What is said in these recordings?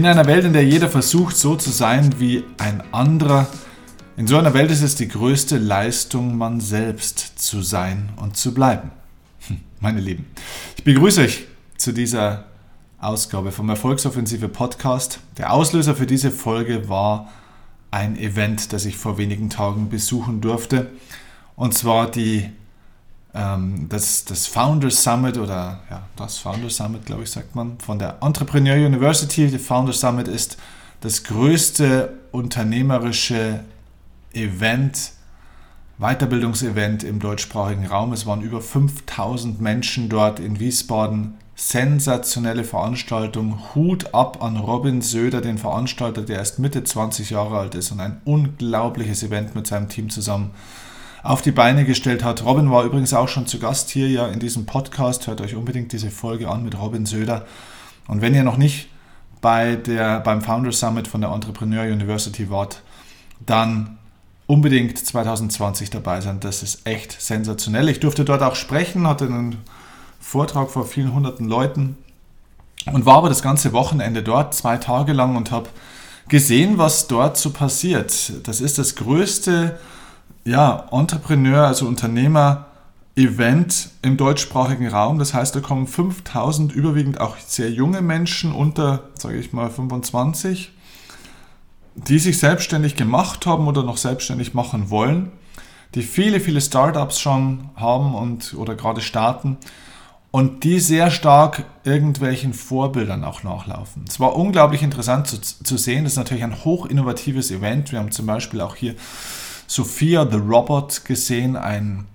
In einer Welt, in der jeder versucht, so zu sein wie ein anderer, in so einer Welt ist es die größte Leistung, man selbst zu sein und zu bleiben. Hm, meine Lieben, ich begrüße euch zu dieser Ausgabe vom Erfolgsoffensive Podcast. Der Auslöser für diese Folge war ein Event, das ich vor wenigen Tagen besuchen durfte. Und zwar die das, das Founders Summit oder ja, das Founders Summit, glaube ich, sagt man, von der Entrepreneur University. Die Founders Summit ist das größte unternehmerische Event, Weiterbildungsevent im deutschsprachigen Raum. Es waren über 5000 Menschen dort in Wiesbaden. Sensationelle Veranstaltung. Hut ab an Robin Söder, den Veranstalter, der erst Mitte 20 Jahre alt ist und ein unglaubliches Event mit seinem Team zusammen auf die Beine gestellt hat. Robin war übrigens auch schon zu Gast hier ja in diesem Podcast. Hört euch unbedingt diese Folge an mit Robin Söder. Und wenn ihr noch nicht bei der, beim Founder Summit von der Entrepreneur University wart, dann unbedingt 2020 dabei sein. Das ist echt sensationell. Ich durfte dort auch sprechen, hatte einen Vortrag vor vielen hunderten Leuten und war aber das ganze Wochenende dort, zwei Tage lang und habe gesehen, was dort so passiert. Das ist das größte ja, Entrepreneur, also Unternehmer, Event im deutschsprachigen Raum. Das heißt, da kommen 5000 überwiegend auch sehr junge Menschen unter, sage ich mal, 25, die sich selbstständig gemacht haben oder noch selbstständig machen wollen, die viele, viele Startups schon haben und oder gerade starten und die sehr stark irgendwelchen Vorbildern auch nachlaufen. Es war unglaublich interessant zu, zu sehen. Das ist natürlich ein hoch innovatives Event. Wir haben zum Beispiel auch hier Sophia the Robot gesehen, ein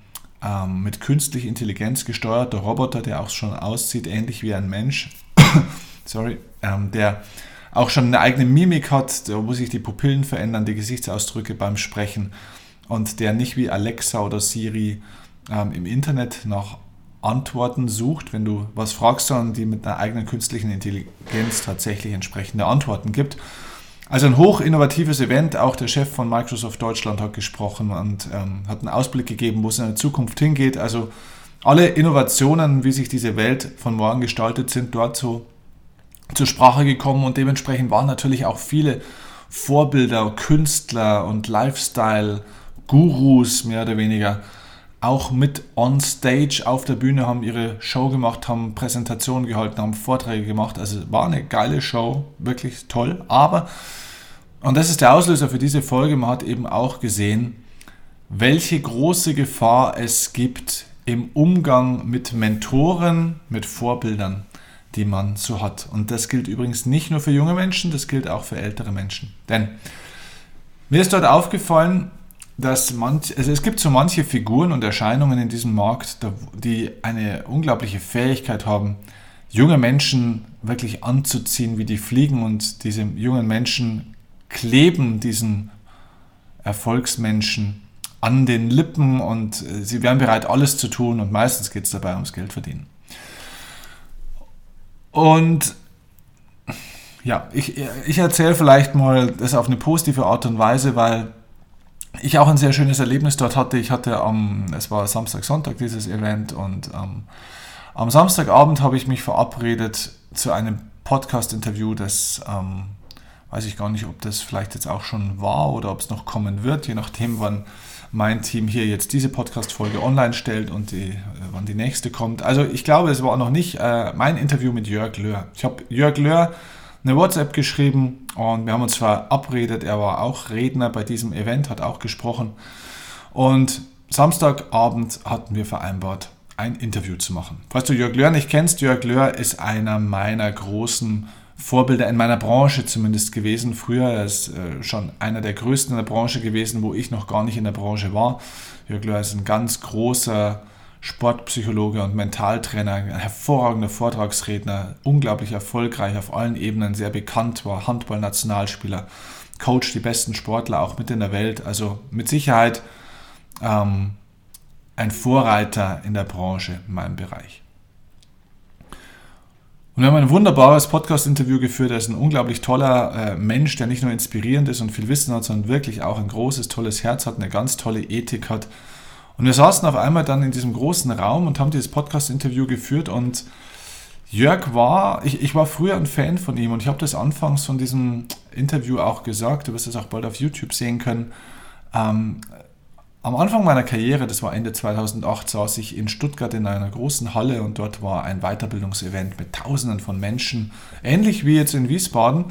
ähm, mit künstlich Intelligenz gesteuerter Roboter, der auch schon aussieht, ähnlich wie ein Mensch. Sorry, ähm, der auch schon eine eigene Mimik hat, wo sich die Pupillen verändern, die Gesichtsausdrücke beim Sprechen und der nicht wie Alexa oder Siri ähm, im Internet nach Antworten sucht, wenn du was fragst, sondern die mit einer eigenen künstlichen Intelligenz tatsächlich entsprechende Antworten gibt. Also ein hoch innovatives Event. Auch der Chef von Microsoft Deutschland hat gesprochen und ähm, hat einen Ausblick gegeben, wo es in der Zukunft hingeht. Also alle Innovationen, wie sich diese Welt von morgen gestaltet, sind dort so zur Sprache gekommen und dementsprechend waren natürlich auch viele Vorbilder, Künstler und Lifestyle-Gurus mehr oder weniger auch mit on stage auf der Bühne, haben ihre Show gemacht, haben Präsentationen gehalten, haben Vorträge gemacht. Also war eine geile Show, wirklich toll. Aber, und das ist der Auslöser für diese Folge, man hat eben auch gesehen, welche große Gefahr es gibt im Umgang mit Mentoren, mit Vorbildern, die man so hat. Und das gilt übrigens nicht nur für junge Menschen, das gilt auch für ältere Menschen. Denn mir ist dort aufgefallen, dass manch, also es gibt so manche Figuren und Erscheinungen in diesem Markt, die eine unglaubliche Fähigkeit haben, junge Menschen wirklich anzuziehen, wie die fliegen und diese jungen Menschen kleben diesen Erfolgsmenschen an den Lippen und äh, sie wären bereit, alles zu tun und meistens geht es dabei ums Geld verdienen. Und ja, ich, ich erzähle vielleicht mal das auf eine positive Art und Weise, weil ich auch ein sehr schönes Erlebnis dort hatte. Ich hatte am, es war Samstag, Sonntag dieses Event und ähm, am Samstagabend habe ich mich verabredet zu einem Podcast-Interview, das ähm, weiß ich gar nicht, ob das vielleicht jetzt auch schon war oder ob es noch kommen wird, je nachdem, wann mein Team hier jetzt diese Podcast-Folge online stellt und die, äh, wann die nächste kommt. Also ich glaube, es war noch nicht äh, mein Interview mit Jörg Löhr. Ich habe Jörg Löhr eine WhatsApp geschrieben und wir haben uns verabredet. Er war auch Redner bei diesem Event, hat auch gesprochen. Und Samstagabend hatten wir vereinbart, ein Interview zu machen. Falls du Jörg Löhr nicht kennst, Jörg Löhr ist einer meiner großen Vorbilder in meiner Branche zumindest gewesen. Früher er ist äh, schon einer der größten in der Branche gewesen, wo ich noch gar nicht in der Branche war. Jörg Löhr ist ein ganz großer Sportpsychologe und Mentaltrainer, ein hervorragender Vortragsredner, unglaublich erfolgreich auf allen Ebenen, sehr bekannt war, Handball-Nationalspieler, Coach die besten Sportler auch mit in der Welt. Also mit Sicherheit ähm, ein Vorreiter in der Branche in meinem Bereich. Und wir haben ein wunderbares Podcast-Interview geführt. Er ist ein unglaublich toller äh, Mensch, der nicht nur inspirierend ist und viel Wissen hat, sondern wirklich auch ein großes, tolles Herz hat, eine ganz tolle Ethik hat und wir saßen auf einmal dann in diesem großen Raum und haben dieses Podcast-Interview geführt und Jörg war, ich, ich war früher ein Fan von ihm und ich habe das anfangs von diesem Interview auch gesagt, du wirst es auch bald auf YouTube sehen können. Ähm, am Anfang meiner Karriere, das war Ende 2008, saß ich in Stuttgart in einer großen Halle und dort war ein Weiterbildungsevent mit Tausenden von Menschen, ähnlich wie jetzt in Wiesbaden.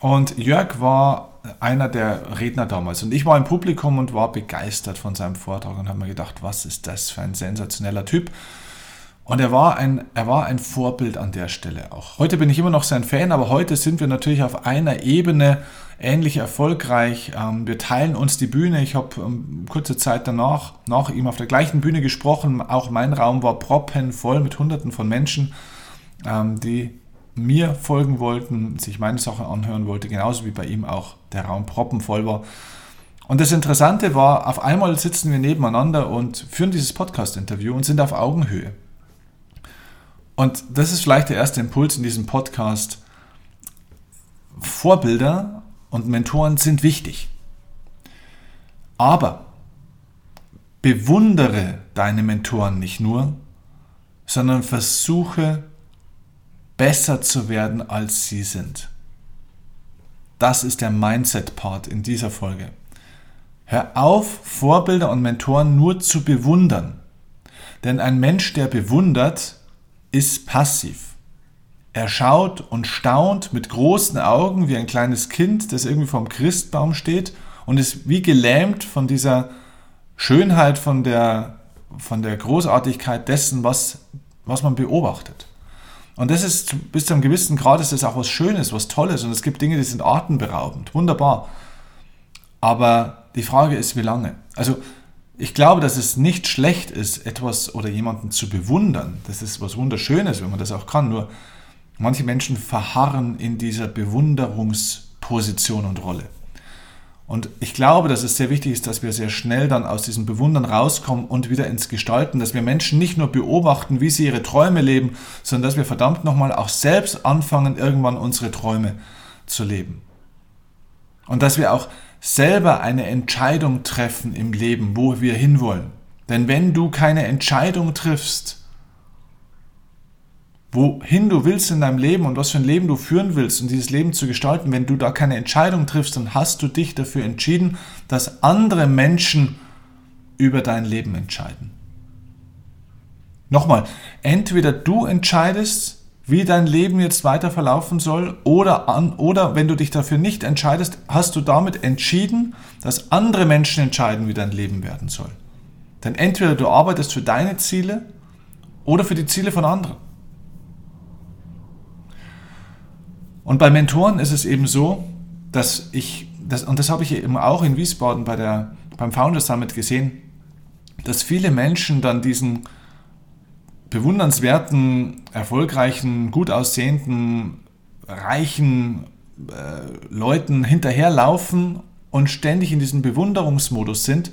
Und Jörg war einer der Redner damals und ich war im Publikum und war begeistert von seinem Vortrag und habe mir gedacht, was ist das für ein sensationeller Typ. Und er war, ein, er war ein Vorbild an der Stelle auch. Heute bin ich immer noch sein Fan, aber heute sind wir natürlich auf einer Ebene ähnlich erfolgreich. Ähm, wir teilen uns die Bühne. Ich habe ähm, kurze Zeit danach nach ihm auf der gleichen Bühne gesprochen. Auch mein Raum war proppenvoll mit Hunderten von Menschen, ähm, die mir folgen wollten, sich meine Sachen anhören wollten, genauso wie bei ihm auch der Raum proppenvoll war. Und das Interessante war, auf einmal sitzen wir nebeneinander und führen dieses Podcast-Interview und sind auf Augenhöhe. Und das ist vielleicht der erste Impuls in diesem Podcast. Vorbilder und Mentoren sind wichtig. Aber bewundere deine Mentoren nicht nur, sondern versuche besser zu werden, als sie sind. Das ist der Mindset-Part in dieser Folge. Hör auf, Vorbilder und Mentoren nur zu bewundern. Denn ein Mensch, der bewundert, ist passiv. Er schaut und staunt mit großen Augen wie ein kleines Kind, das irgendwie vorm Christbaum steht und ist wie gelähmt von dieser Schönheit, von der, von der Großartigkeit dessen, was, was man beobachtet. Und das ist bis zu einem gewissen Grad ist das auch was Schönes, was Tolles und es gibt Dinge, die sind atemberaubend, wunderbar. Aber die Frage ist, wie lange? Also ich glaube, dass es nicht schlecht ist, etwas oder jemanden zu bewundern. Das ist was Wunderschönes, wenn man das auch kann. Nur manche Menschen verharren in dieser Bewunderungsposition und Rolle. Und ich glaube, dass es sehr wichtig ist, dass wir sehr schnell dann aus diesem Bewundern rauskommen und wieder ins Gestalten, dass wir Menschen nicht nur beobachten, wie sie ihre Träume leben, sondern dass wir verdammt nochmal auch selbst anfangen, irgendwann unsere Träume zu leben. Und dass wir auch selber eine Entscheidung treffen im Leben, wo wir hinwollen. Denn wenn du keine Entscheidung triffst, wohin du willst in deinem Leben und was für ein Leben du führen willst und dieses Leben zu gestalten, wenn du da keine Entscheidung triffst, dann hast du dich dafür entschieden, dass andere Menschen über dein Leben entscheiden. Nochmal, entweder du entscheidest, wie dein Leben jetzt weiter verlaufen soll oder, an, oder wenn du dich dafür nicht entscheidest, hast du damit entschieden, dass andere Menschen entscheiden, wie dein Leben werden soll. Denn entweder du arbeitest für deine Ziele oder für die Ziele von anderen. Und bei Mentoren ist es eben so, dass ich, das, und das habe ich eben auch in Wiesbaden bei der, beim Founder Summit gesehen, dass viele Menschen dann diesen bewundernswerten, erfolgreichen, gut aussehenden, reichen äh, Leuten hinterherlaufen und ständig in diesem Bewunderungsmodus sind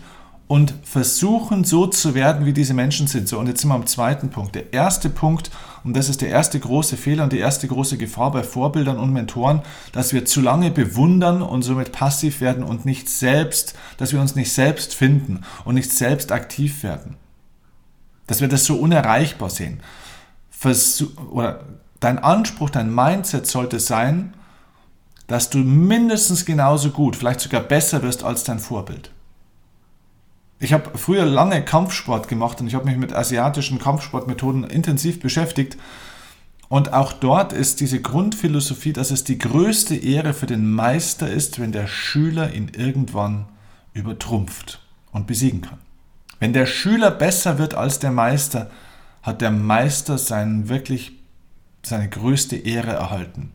und versuchen so zu werden, wie diese Menschen sind. So, und jetzt sind wir am zweiten Punkt. Der erste Punkt, und das ist der erste große Fehler und die erste große Gefahr bei Vorbildern und Mentoren, dass wir zu lange bewundern und somit passiv werden und nicht selbst, dass wir uns nicht selbst finden und nicht selbst aktiv werden. Dass wir das so unerreichbar sehen. Versuch, oder dein Anspruch, dein Mindset sollte sein, dass du mindestens genauso gut, vielleicht sogar besser wirst als dein Vorbild. Ich habe früher lange Kampfsport gemacht und ich habe mich mit asiatischen Kampfsportmethoden intensiv beschäftigt. Und auch dort ist diese Grundphilosophie, dass es die größte Ehre für den Meister ist, wenn der Schüler ihn irgendwann übertrumpft und besiegen kann. Wenn der Schüler besser wird als der Meister, hat der Meister seinen wirklich seine größte Ehre erhalten.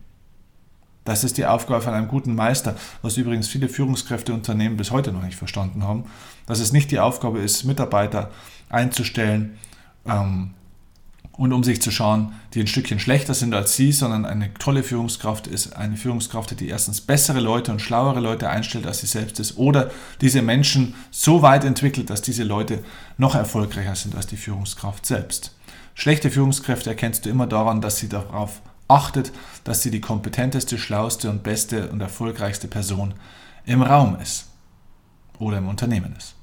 Das ist die Aufgabe von einem guten Meister, was übrigens viele Führungskräfteunternehmen bis heute noch nicht verstanden haben, dass es nicht die Aufgabe ist, Mitarbeiter einzustellen, ähm, und um sich zu schauen, die ein Stückchen schlechter sind als sie, sondern eine tolle Führungskraft ist eine Führungskraft, die erstens bessere Leute und schlauere Leute einstellt, als sie selbst ist, oder diese Menschen so weit entwickelt, dass diese Leute noch erfolgreicher sind als die Führungskraft selbst. Schlechte Führungskräfte erkennst du immer daran, dass sie darauf achtet, dass sie die kompetenteste, schlauste und beste und erfolgreichste Person im Raum ist oder im Unternehmen ist.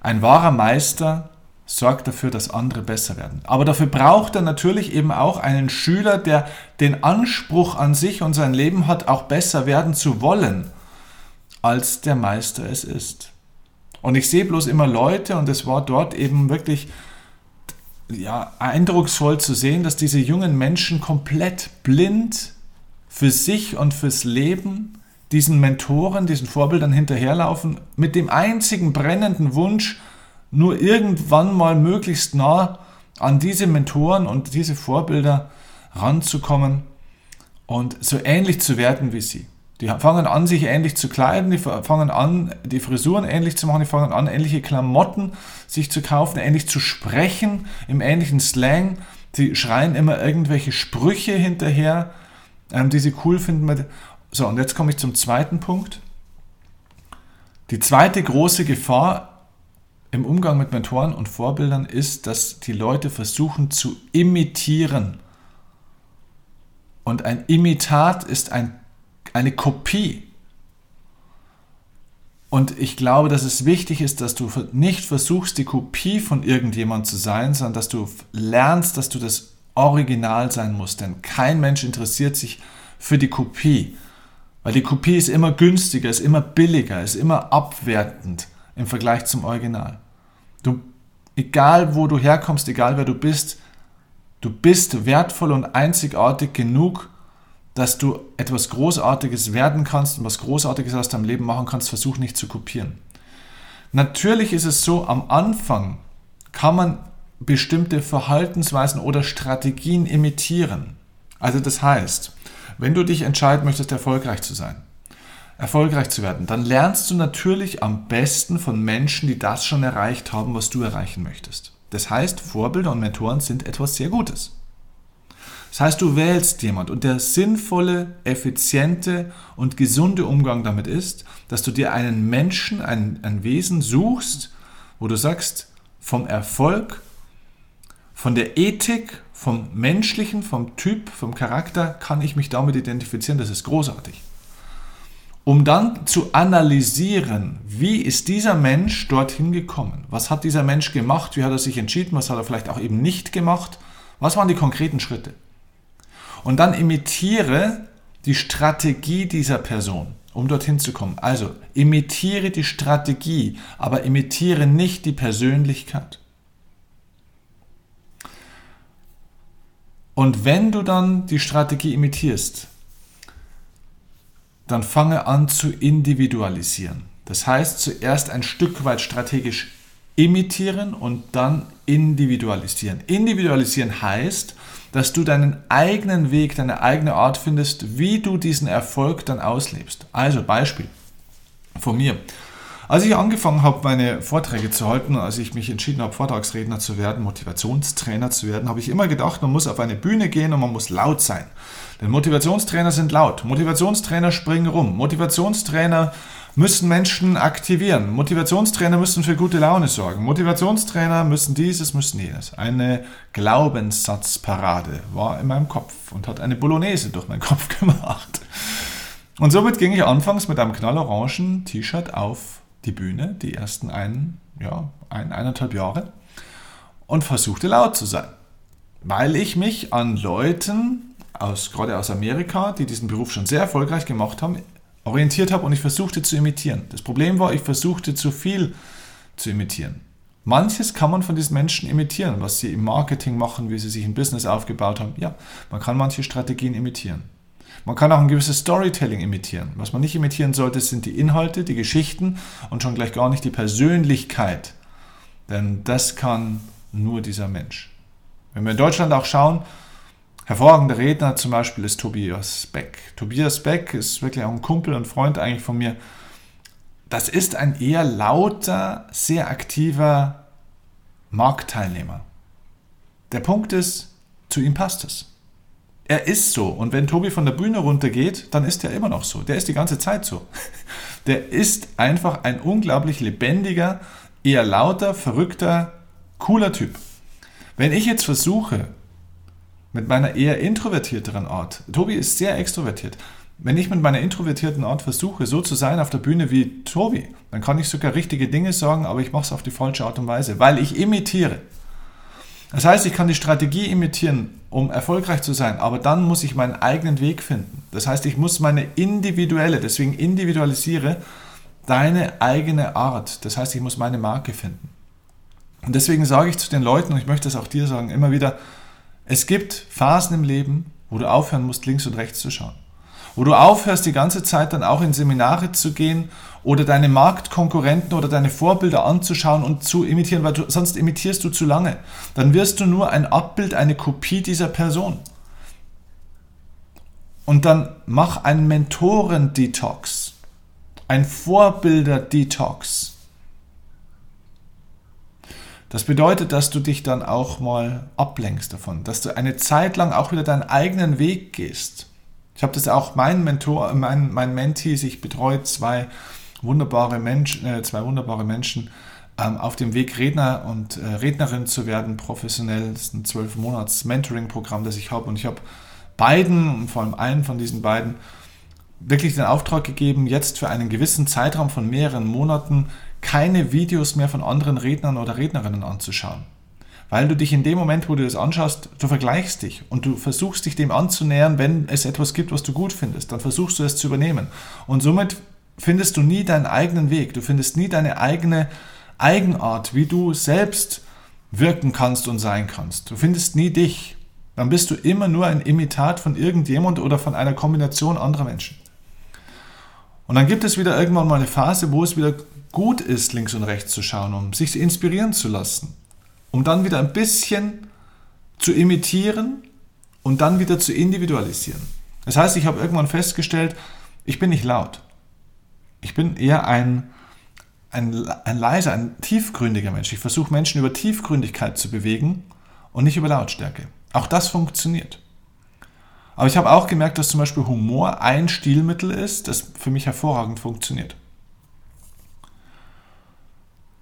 Ein wahrer Meister sorgt dafür, dass andere besser werden. Aber dafür braucht er natürlich eben auch einen Schüler, der den Anspruch an sich und sein Leben hat, auch besser werden zu wollen, als der Meister es ist. Und ich sehe bloß immer Leute, und es war dort eben wirklich ja, eindrucksvoll zu sehen, dass diese jungen Menschen komplett blind für sich und fürs Leben diesen Mentoren, diesen Vorbildern hinterherlaufen, mit dem einzigen brennenden Wunsch, nur irgendwann mal möglichst nah an diese Mentoren und diese Vorbilder ranzukommen und so ähnlich zu werden wie sie. Die fangen an, sich ähnlich zu kleiden, die fangen an, die Frisuren ähnlich zu machen, die fangen an, ähnliche Klamotten sich zu kaufen, ähnlich zu sprechen, im ähnlichen Slang. Die schreien immer irgendwelche Sprüche hinterher, ähm, die sie cool finden. So, und jetzt komme ich zum zweiten Punkt. Die zweite große Gefahr im Umgang mit Mentoren und Vorbildern ist, dass die Leute versuchen zu imitieren. Und ein Imitat ist ein, eine Kopie. Und ich glaube, dass es wichtig ist, dass du nicht versuchst, die Kopie von irgendjemand zu sein, sondern dass du lernst, dass du das Original sein musst. Denn kein Mensch interessiert sich für die Kopie. Weil die Kopie ist immer günstiger, ist immer billiger, ist immer abwertend im Vergleich zum Original. Du, egal wo du herkommst, egal wer du bist, du bist wertvoll und einzigartig genug, dass du etwas Großartiges werden kannst und was Großartiges aus deinem Leben machen kannst, versuch nicht zu kopieren. Natürlich ist es so, am Anfang kann man bestimmte Verhaltensweisen oder Strategien imitieren. Also das heißt, wenn du dich entscheiden möchtest, erfolgreich zu sein, erfolgreich zu werden, dann lernst du natürlich am besten von Menschen, die das schon erreicht haben, was du erreichen möchtest. Das heißt, Vorbilder und Mentoren sind etwas sehr Gutes. Das heißt, du wählst jemand und der sinnvolle, effiziente und gesunde Umgang damit ist, dass du dir einen Menschen, ein, ein Wesen suchst, wo du sagst, vom Erfolg, von der Ethik, vom Menschlichen, vom Typ, vom Charakter kann ich mich damit identifizieren, das ist großartig um dann zu analysieren, wie ist dieser Mensch dorthin gekommen? Was hat dieser Mensch gemacht? Wie hat er sich entschieden? Was hat er vielleicht auch eben nicht gemacht? Was waren die konkreten Schritte? Und dann imitiere die Strategie dieser Person, um dorthin zu kommen. Also imitiere die Strategie, aber imitiere nicht die Persönlichkeit. Und wenn du dann die Strategie imitierst, dann fange an zu individualisieren. Das heißt, zuerst ein Stück weit strategisch imitieren und dann individualisieren. Individualisieren heißt, dass du deinen eigenen Weg, deine eigene Art findest, wie du diesen Erfolg dann auslebst. Also Beispiel von mir. Als ich angefangen habe, meine Vorträge zu halten, als ich mich entschieden habe, Vortragsredner zu werden, Motivationstrainer zu werden, habe ich immer gedacht, man muss auf eine Bühne gehen und man muss laut sein. Denn Motivationstrainer sind laut. Motivationstrainer springen rum. Motivationstrainer müssen Menschen aktivieren. Motivationstrainer müssen für gute Laune sorgen. Motivationstrainer müssen dieses, müssen jenes. Eine Glaubenssatzparade war in meinem Kopf und hat eine Bolognese durch meinen Kopf gemacht. Und somit ging ich anfangs mit einem knallorangen T-Shirt auf die Bühne, die ersten ein, ja, ein, eineinhalb Jahre, und versuchte laut zu sein. Weil ich mich an Leuten, aus, gerade aus Amerika, die diesen Beruf schon sehr erfolgreich gemacht haben, orientiert habe und ich versuchte zu imitieren. Das Problem war, ich versuchte zu viel zu imitieren. Manches kann man von diesen Menschen imitieren, was sie im Marketing machen, wie sie sich ein Business aufgebaut haben. Ja, man kann manche Strategien imitieren. Man kann auch ein gewisses Storytelling imitieren. Was man nicht imitieren sollte, sind die Inhalte, die Geschichten und schon gleich gar nicht die Persönlichkeit. Denn das kann nur dieser Mensch. Wenn wir in Deutschland auch schauen, hervorragender Redner zum Beispiel ist Tobias Beck. Tobias Beck ist wirklich auch ein Kumpel und Freund eigentlich von mir. Das ist ein eher lauter, sehr aktiver Marktteilnehmer. Der Punkt ist, zu ihm passt es. Er ist so. Und wenn Tobi von der Bühne runtergeht, dann ist er immer noch so. Der ist die ganze Zeit so. Der ist einfach ein unglaublich lebendiger, eher lauter, verrückter, cooler Typ. Wenn ich jetzt versuche, mit meiner eher introvertierteren Art, Tobi ist sehr extrovertiert, Wenn ich mit meiner introvertierten Art versuche, so zu sein auf der Bühne wie Tobi, dann kann ich sogar richtige Dinge sagen, aber ich mache es auf die falsche Art und Weise, weil ich imitiere. Das heißt, ich kann die Strategie imitieren, um erfolgreich zu sein, aber dann muss ich meinen eigenen Weg finden. Das heißt, ich muss meine individuelle, deswegen individualisiere, deine eigene Art. Das heißt, ich muss meine Marke finden. Und deswegen sage ich zu den Leuten, und ich möchte es auch dir sagen, immer wieder, es gibt Phasen im Leben, wo du aufhören musst, links und rechts zu schauen. Wo du aufhörst, die ganze Zeit dann auch in Seminare zu gehen oder deine Marktkonkurrenten oder deine Vorbilder anzuschauen und zu imitieren, weil du, sonst imitierst du zu lange. Dann wirst du nur ein Abbild, eine Kopie dieser Person. Und dann mach einen Mentoren-Detox, ein Vorbilder-Detox. Das bedeutet, dass du dich dann auch mal ablenkst davon, dass du eine Zeit lang auch wieder deinen eigenen Weg gehst. Ich habe das auch meinen Mentor, mein, mein Mentees, ich betreue zwei wunderbare Menschen, äh, zwei wunderbare Menschen ähm, auf dem Weg Redner und äh, Rednerin zu werden, professionell. Das ist ein zwölf Monats Mentoring-Programm, das ich habe und ich habe beiden und vor allem einen von diesen beiden wirklich den Auftrag gegeben, jetzt für einen gewissen Zeitraum von mehreren Monaten keine Videos mehr von anderen Rednern oder Rednerinnen anzuschauen. Weil du dich in dem Moment, wo du das anschaust, du vergleichst dich und du versuchst dich dem anzunähern, wenn es etwas gibt, was du gut findest, dann versuchst du es zu übernehmen. Und somit findest du nie deinen eigenen Weg, du findest nie deine eigene Eigenart, wie du selbst wirken kannst und sein kannst. Du findest nie dich. Dann bist du immer nur ein Imitat von irgendjemand oder von einer Kombination anderer Menschen. Und dann gibt es wieder irgendwann mal eine Phase, wo es wieder gut ist, links und rechts zu schauen, um sich inspirieren zu lassen, um dann wieder ein bisschen zu imitieren und dann wieder zu individualisieren. Das heißt, ich habe irgendwann festgestellt, ich bin nicht laut. Ich bin eher ein, ein, ein leiser, ein tiefgründiger Mensch. Ich versuche Menschen über Tiefgründigkeit zu bewegen und nicht über Lautstärke. Auch das funktioniert. Aber ich habe auch gemerkt, dass zum Beispiel Humor ein Stilmittel ist, das für mich hervorragend funktioniert.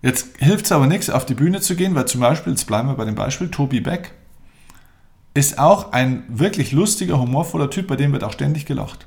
Jetzt hilft es aber nichts, auf die Bühne zu gehen, weil zum Beispiel, jetzt bleiben wir bei dem Beispiel, Tobi Beck ist auch ein wirklich lustiger, humorvoller Typ, bei dem wird auch ständig gelacht.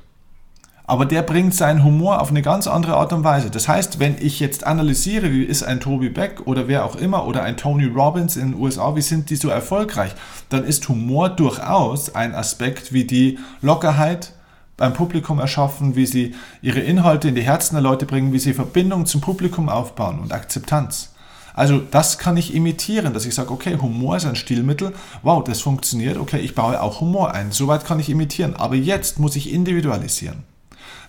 Aber der bringt seinen Humor auf eine ganz andere Art und Weise. Das heißt, wenn ich jetzt analysiere, wie ist ein Tobi Beck oder wer auch immer oder ein Tony Robbins in den USA, wie sind die so erfolgreich, dann ist Humor durchaus ein Aspekt wie die Lockerheit, beim Publikum erschaffen, wie sie ihre Inhalte in die Herzen der Leute bringen, wie sie Verbindung zum Publikum aufbauen und Akzeptanz. Also das kann ich imitieren, dass ich sage, okay, Humor ist ein Stilmittel, wow, das funktioniert, okay, ich baue auch Humor ein. Soweit kann ich imitieren, aber jetzt muss ich individualisieren.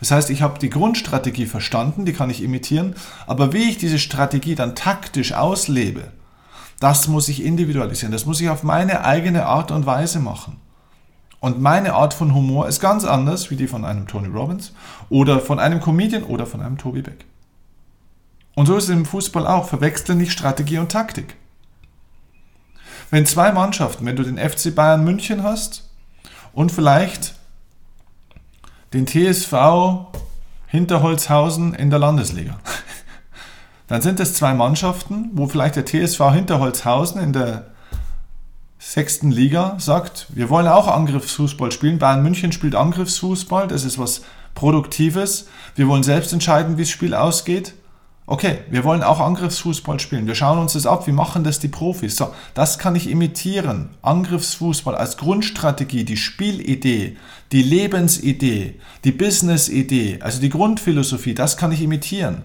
Das heißt, ich habe die Grundstrategie verstanden, die kann ich imitieren, aber wie ich diese Strategie dann taktisch auslebe, das muss ich individualisieren, das muss ich auf meine eigene Art und Weise machen. Und meine Art von Humor ist ganz anders wie die von einem Tony Robbins oder von einem Comedian oder von einem Toby Beck. Und so ist es im Fußball auch. Verwechsel nicht Strategie und Taktik. Wenn zwei Mannschaften, wenn du den FC Bayern München hast und vielleicht den TSV Hinterholzhausen in der Landesliga, dann sind es zwei Mannschaften, wo vielleicht der TSV Hinterholzhausen in der sechsten Liga sagt, wir wollen auch Angriffsfußball spielen. Bayern München spielt Angriffsfußball, das ist was Produktives. Wir wollen selbst entscheiden, wie das Spiel ausgeht. Okay, wir wollen auch Angriffsfußball spielen. Wir schauen uns das ab. Wie machen das die Profis? So, das kann ich imitieren. Angriffsfußball als Grundstrategie, die Spielidee, die Lebensidee, die Businessidee, also die Grundphilosophie, das kann ich imitieren.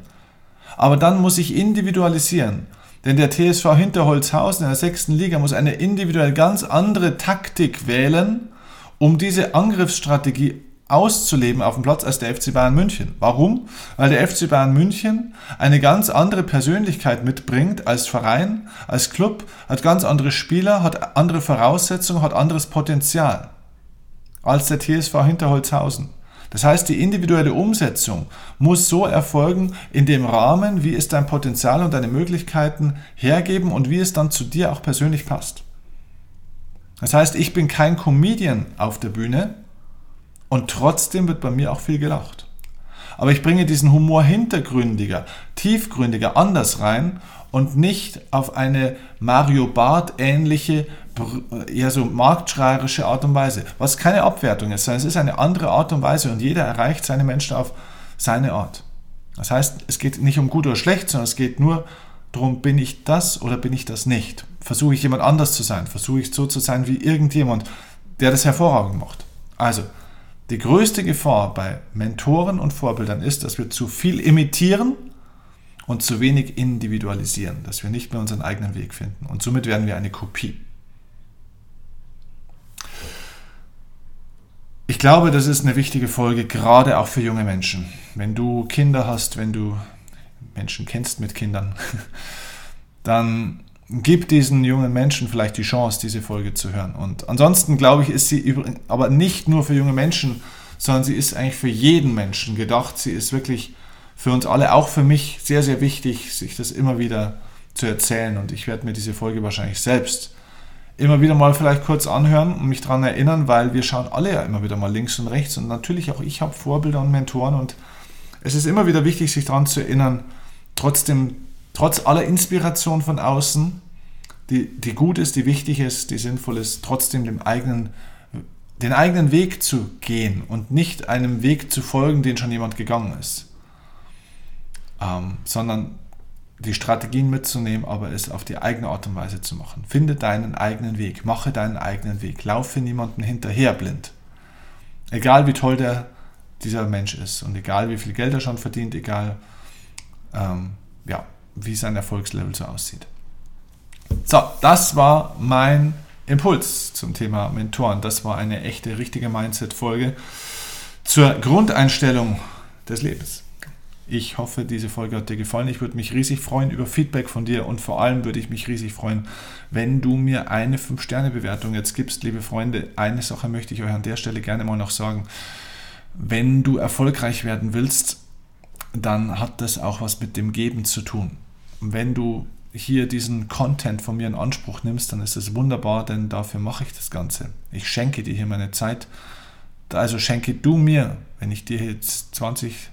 Aber dann muss ich individualisieren. Denn der TSV Hinterholzhausen in der sechsten Liga muss eine individuell ganz andere Taktik wählen, um diese Angriffsstrategie auszuleben auf dem Platz als der FC Bayern München. Warum? Weil der FC Bayern München eine ganz andere Persönlichkeit mitbringt als Verein, als Club, hat ganz andere Spieler, hat andere Voraussetzungen, hat anderes Potenzial als der TSV Hinterholzhausen. Das heißt, die individuelle Umsetzung muss so erfolgen in dem Rahmen, wie es dein Potenzial und deine Möglichkeiten hergeben und wie es dann zu dir auch persönlich passt. Das heißt, ich bin kein Comedian auf der Bühne und trotzdem wird bei mir auch viel gelacht. Aber ich bringe diesen Humor hintergründiger, tiefgründiger, anders rein und nicht auf eine Mario Barth ähnliche, eher so marktschreierische Art und Weise. Was keine Abwertung ist, sondern es ist eine andere Art und Weise und jeder erreicht seine Menschen auf seine Art. Das heißt, es geht nicht um gut oder schlecht, sondern es geht nur darum, bin ich das oder bin ich das nicht? Versuche ich jemand anders zu sein? Versuche ich so zu sein wie irgendjemand, der das hervorragend macht? Also, die größte Gefahr bei Mentoren und Vorbildern ist, dass wir zu viel imitieren und zu wenig individualisieren, dass wir nicht mehr unseren eigenen Weg finden. Und somit werden wir eine Kopie. Ich glaube, das ist eine wichtige Folge, gerade auch für junge Menschen. Wenn du Kinder hast, wenn du Menschen kennst mit Kindern, dann gib diesen jungen Menschen vielleicht die Chance, diese Folge zu hören. Und ansonsten glaube ich, ist sie aber nicht nur für junge Menschen, sondern sie ist eigentlich für jeden Menschen gedacht. Sie ist wirklich für uns alle, auch für mich, sehr, sehr wichtig, sich das immer wieder zu erzählen. Und ich werde mir diese Folge wahrscheinlich selbst immer wieder mal vielleicht kurz anhören und mich daran erinnern, weil wir schauen alle ja immer wieder mal links und rechts und natürlich auch ich habe Vorbilder und Mentoren und es ist immer wieder wichtig, sich daran zu erinnern, trotzdem, trotz aller Inspiration von außen, die, die gut ist, die wichtig ist, die sinnvoll ist, trotzdem dem eigenen, den eigenen Weg zu gehen und nicht einem Weg zu folgen, den schon jemand gegangen ist, ähm, sondern die Strategien mitzunehmen, aber es auf die eigene Art und Weise zu machen. Finde deinen eigenen Weg, mache deinen eigenen Weg, laufe niemanden hinterher blind. Egal wie toll der, dieser Mensch ist und egal wie viel Geld er schon verdient, egal ähm, ja, wie sein Erfolgslevel so aussieht. So, das war mein Impuls zum Thema Mentoren. Das war eine echte, richtige Mindset-Folge zur Grundeinstellung des Lebens. Ich hoffe, diese Folge hat dir gefallen. Ich würde mich riesig freuen über Feedback von dir und vor allem würde ich mich riesig freuen, wenn du mir eine 5-Sterne-Bewertung jetzt gibst, liebe Freunde. Eine Sache möchte ich euch an der Stelle gerne mal noch sagen. Wenn du erfolgreich werden willst, dann hat das auch was mit dem Geben zu tun. Wenn du hier diesen Content von mir in Anspruch nimmst, dann ist das wunderbar, denn dafür mache ich das Ganze. Ich schenke dir hier meine Zeit. Also schenke du mir, wenn ich dir jetzt 20,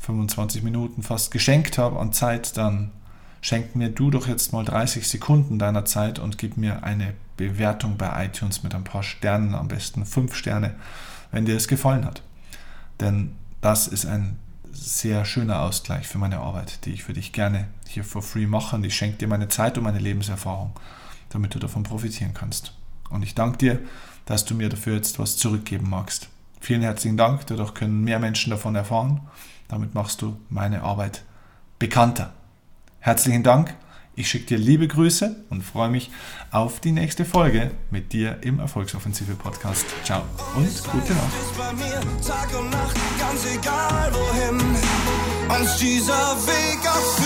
25 Minuten fast geschenkt habe an Zeit, dann schenk mir du doch jetzt mal 30 Sekunden deiner Zeit und gib mir eine Bewertung bei iTunes mit ein paar Sternen, am besten 5 Sterne, wenn dir es gefallen hat. Denn das ist ein sehr schöner Ausgleich für meine Arbeit, die ich für dich gerne hier for free mache. Und ich schenke dir meine Zeit und meine Lebenserfahrung, damit du davon profitieren kannst. Und ich danke dir, dass du mir dafür jetzt was zurückgeben magst. Vielen herzlichen Dank, dadurch können mehr Menschen davon erfahren. Damit machst du meine Arbeit bekannter. Herzlichen Dank. Ich schicke dir liebe Grüße und freue mich auf die nächste Folge mit dir im Erfolgsoffensive Podcast. Ciao und gute Nacht. Uns dieser Weg auch.